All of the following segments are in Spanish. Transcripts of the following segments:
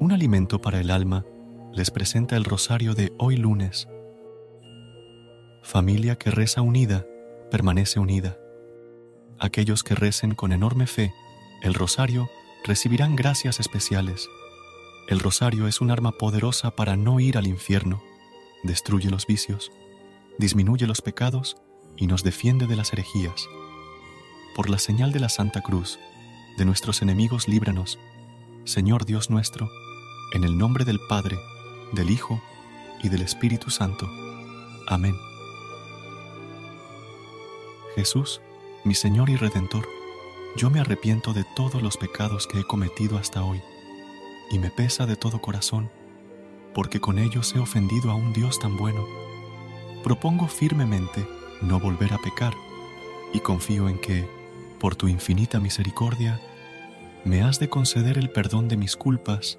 Un alimento para el alma les presenta el rosario de hoy lunes. Familia que reza unida, permanece unida. Aquellos que recen con enorme fe el rosario recibirán gracias especiales. El rosario es un arma poderosa para no ir al infierno, destruye los vicios, disminuye los pecados y nos defiende de las herejías. Por la señal de la Santa Cruz, de nuestros enemigos líbranos, Señor Dios nuestro, en el nombre del Padre, del Hijo y del Espíritu Santo. Amén. Jesús, mi Señor y Redentor, yo me arrepiento de todos los pecados que he cometido hasta hoy, y me pesa de todo corazón, porque con ellos he ofendido a un Dios tan bueno. Propongo firmemente no volver a pecar, y confío en que, por tu infinita misericordia, me has de conceder el perdón de mis culpas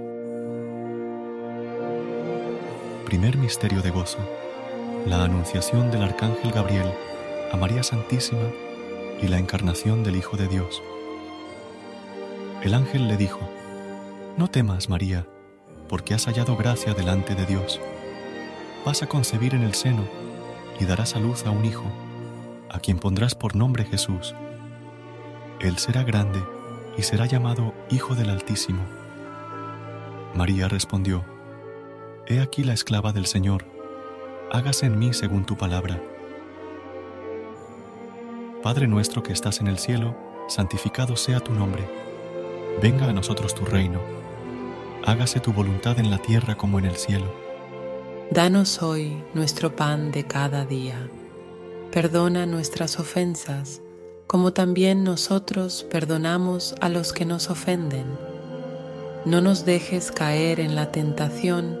Primer misterio de gozo. La anunciación del Arcángel Gabriel a María Santísima y la encarnación del Hijo de Dios. El ángel le dijo, No temas, María, porque has hallado gracia delante de Dios. Vas a concebir en el seno y darás a luz a un hijo, a quien pondrás por nombre Jesús. Él será grande y será llamado Hijo del Altísimo. María respondió, He aquí la esclava del Señor, hágase en mí según tu palabra. Padre nuestro que estás en el cielo, santificado sea tu nombre. Venga a nosotros tu reino. Hágase tu voluntad en la tierra como en el cielo. Danos hoy nuestro pan de cada día. Perdona nuestras ofensas, como también nosotros perdonamos a los que nos ofenden. No nos dejes caer en la tentación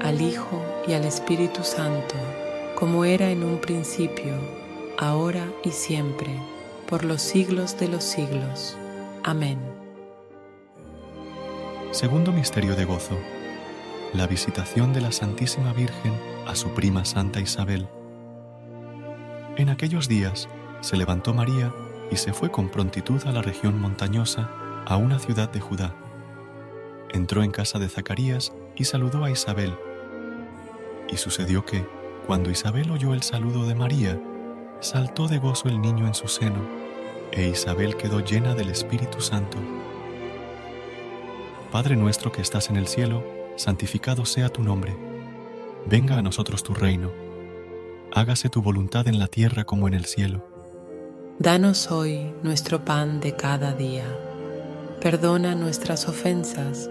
al Hijo y al Espíritu Santo, como era en un principio, ahora y siempre, por los siglos de los siglos. Amén. Segundo Misterio de Gozo. La visitación de la Santísima Virgen a su prima Santa Isabel. En aquellos días se levantó María y se fue con prontitud a la región montañosa, a una ciudad de Judá. Entró en casa de Zacarías y saludó a Isabel. Y sucedió que, cuando Isabel oyó el saludo de María, saltó de gozo el niño en su seno, e Isabel quedó llena del Espíritu Santo. Padre nuestro que estás en el cielo, santificado sea tu nombre. Venga a nosotros tu reino. Hágase tu voluntad en la tierra como en el cielo. Danos hoy nuestro pan de cada día. Perdona nuestras ofensas,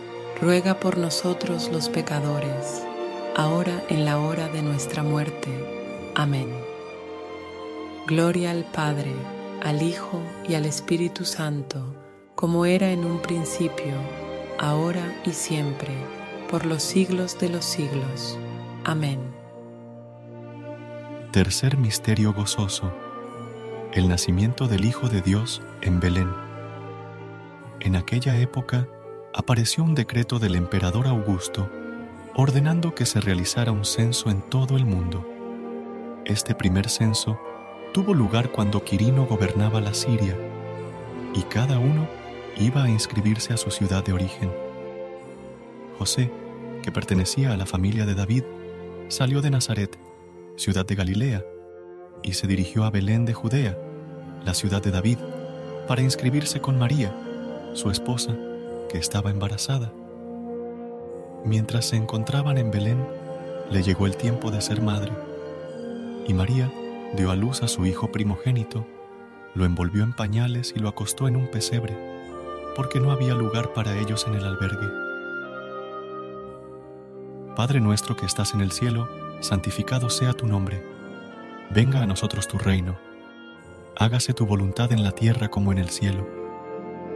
ruega por nosotros los pecadores, ahora en la hora de nuestra muerte. Amén. Gloria al Padre, al Hijo y al Espíritu Santo, como era en un principio, ahora y siempre, por los siglos de los siglos. Amén. Tercer Misterio Gozoso. El nacimiento del Hijo de Dios en Belén. En aquella época apareció un decreto del emperador Augusto ordenando que se realizara un censo en todo el mundo. Este primer censo tuvo lugar cuando Quirino gobernaba la Siria, y cada uno iba a inscribirse a su ciudad de origen. José, que pertenecía a la familia de David, salió de Nazaret, ciudad de Galilea, y se dirigió a Belén de Judea, la ciudad de David, para inscribirse con María, su esposa, que estaba embarazada. Mientras se encontraban en Belén, le llegó el tiempo de ser madre, y María dio a luz a su hijo primogénito, lo envolvió en pañales y lo acostó en un pesebre, porque no había lugar para ellos en el albergue. Padre nuestro que estás en el cielo, santificado sea tu nombre. Venga a nosotros tu reino. Hágase tu voluntad en la tierra como en el cielo.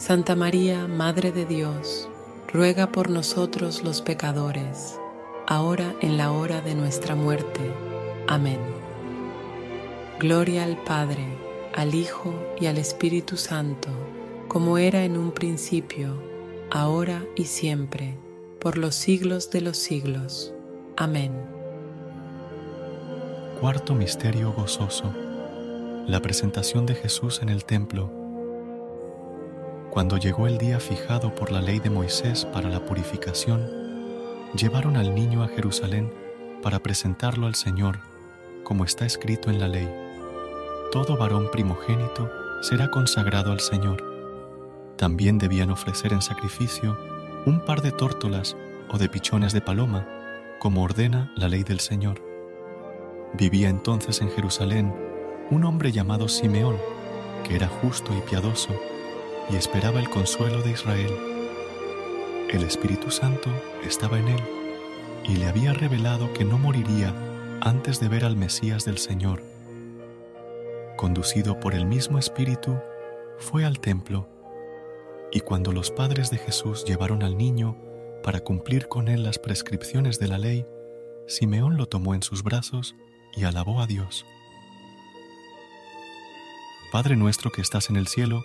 Santa María, Madre de Dios, ruega por nosotros los pecadores, ahora en la hora de nuestra muerte. Amén. Gloria al Padre, al Hijo y al Espíritu Santo, como era en un principio, ahora y siempre, por los siglos de los siglos. Amén. Cuarto Misterio Gozoso. La presentación de Jesús en el templo. Cuando llegó el día fijado por la ley de Moisés para la purificación, llevaron al niño a Jerusalén para presentarlo al Señor, como está escrito en la ley. Todo varón primogénito será consagrado al Señor. También debían ofrecer en sacrificio un par de tórtolas o de pichones de paloma, como ordena la ley del Señor. Vivía entonces en Jerusalén un hombre llamado Simeón, que era justo y piadoso, y esperaba el consuelo de Israel. El Espíritu Santo estaba en él, y le había revelado que no moriría antes de ver al Mesías del Señor. Conducido por el mismo Espíritu, fue al templo, y cuando los padres de Jesús llevaron al niño para cumplir con él las prescripciones de la ley, Simeón lo tomó en sus brazos y alabó a Dios. Padre nuestro que estás en el cielo,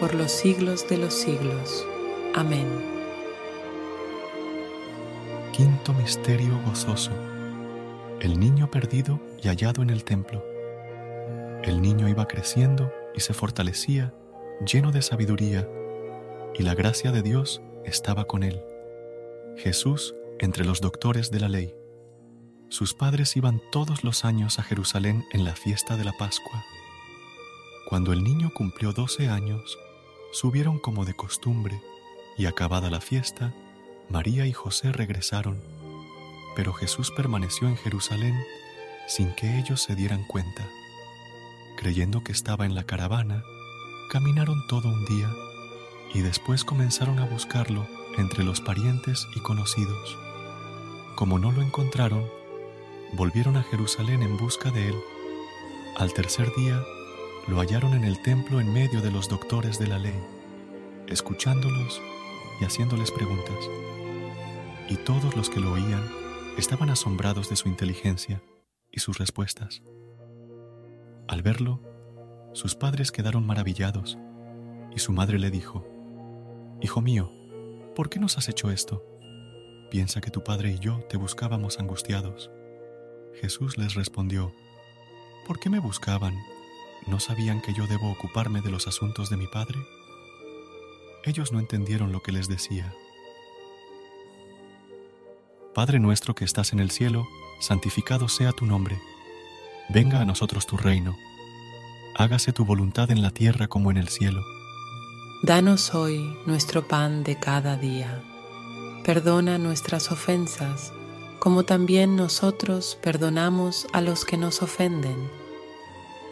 por los siglos de los siglos. Amén. Quinto Misterio Gozoso. El niño perdido y hallado en el templo. El niño iba creciendo y se fortalecía, lleno de sabiduría, y la gracia de Dios estaba con él. Jesús entre los doctores de la ley. Sus padres iban todos los años a Jerusalén en la fiesta de la Pascua. Cuando el niño cumplió doce años, subieron como de costumbre, y acabada la fiesta, María y José regresaron, pero Jesús permaneció en Jerusalén sin que ellos se dieran cuenta. Creyendo que estaba en la caravana, caminaron todo un día y después comenzaron a buscarlo entre los parientes y conocidos. Como no lo encontraron, volvieron a Jerusalén en busca de él. Al tercer día, lo hallaron en el templo en medio de los doctores de la ley, escuchándolos y haciéndoles preguntas. y todos los que lo oían estaban asombrados de su inteligencia y sus respuestas. Al verlo, sus padres quedaron maravillados y su madre le dijo, Hijo mío, ¿por qué nos has hecho esto? Piensa que tu padre y yo te buscábamos angustiados. Jesús les respondió, ¿por qué me buscaban? ¿No sabían que yo debo ocuparme de los asuntos de mi padre? Ellos no entendieron lo que les decía. Padre nuestro que estás en el cielo, santificado sea tu nombre. Venga a nosotros tu reino. Hágase tu voluntad en la tierra como en el cielo. Danos hoy nuestro pan de cada día. Perdona nuestras ofensas, como también nosotros perdonamos a los que nos ofenden.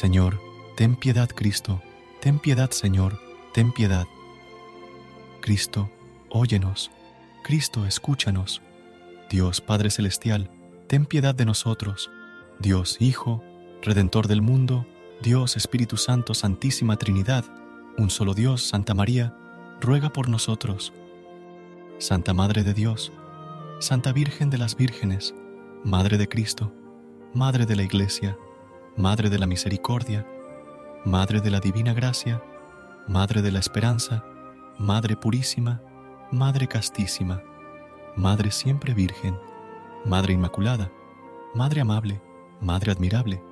Señor, ten piedad Cristo, ten piedad Señor, ten piedad. Cristo, óyenos, Cristo, escúchanos. Dios Padre Celestial, ten piedad de nosotros. Dios Hijo, Redentor del mundo, Dios Espíritu Santo, Santísima Trinidad, un solo Dios, Santa María, ruega por nosotros. Santa Madre de Dios, Santa Virgen de las Vírgenes, Madre de Cristo, Madre de la Iglesia, Madre de la Misericordia, Madre de la Divina Gracia, Madre de la Esperanza, Madre Purísima, Madre Castísima, Madre Siempre Virgen, Madre Inmaculada, Madre Amable, Madre Admirable,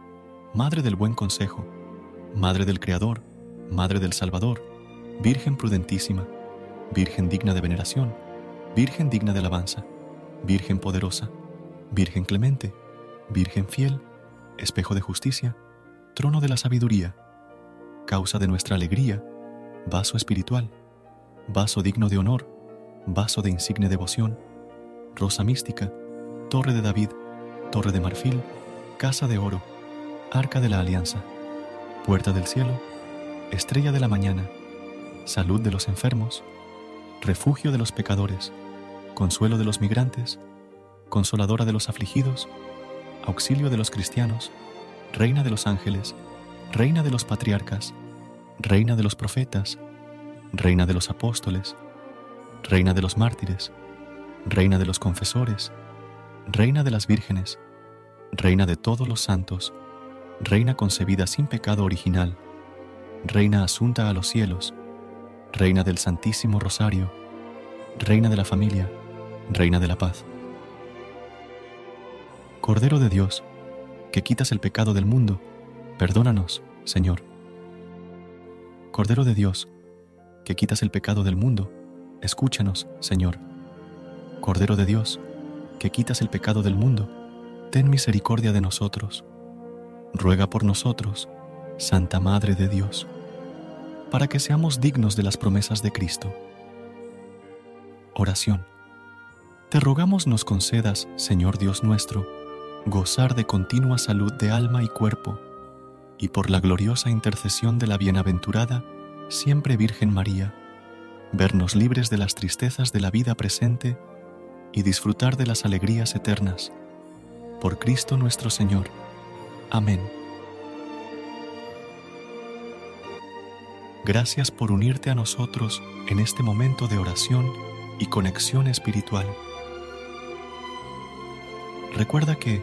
Madre del Buen Consejo, Madre del Creador, Madre del Salvador, Virgen Prudentísima, Virgen digna de veneración, Virgen digna de alabanza, Virgen poderosa, Virgen clemente, Virgen fiel, espejo de justicia, trono de la sabiduría, causa de nuestra alegría, vaso espiritual, vaso digno de honor, vaso de insigne devoción, rosa mística, torre de David, torre de marfil, casa de oro, arca de la alianza, puerta del cielo, estrella de la mañana, salud de los enfermos, refugio de los pecadores, consuelo de los migrantes, consoladora de los afligidos, auxilio de los cristianos, reina de los ángeles, reina de los patriarcas, reina de los profetas, reina de los apóstoles, reina de los mártires, reina de los confesores, reina de las vírgenes, reina de todos los santos, reina concebida sin pecado original, reina asunta a los cielos, reina del Santísimo Rosario, reina de la familia, reina de la paz. Cordero de Dios, que quitas el pecado del mundo, perdónanos, Señor. Cordero de Dios, que quitas el pecado del mundo, escúchanos, Señor. Cordero de Dios, que quitas el pecado del mundo, ten misericordia de nosotros. Ruega por nosotros, Santa Madre de Dios, para que seamos dignos de las promesas de Cristo. Oración. Te rogamos nos concedas, Señor Dios nuestro, gozar de continua salud de alma y cuerpo, y por la gloriosa intercesión de la bienaventurada, siempre Virgen María, vernos libres de las tristezas de la vida presente y disfrutar de las alegrías eternas. Por Cristo nuestro Señor. Amén. Gracias por unirte a nosotros en este momento de oración y conexión espiritual. Recuerda que,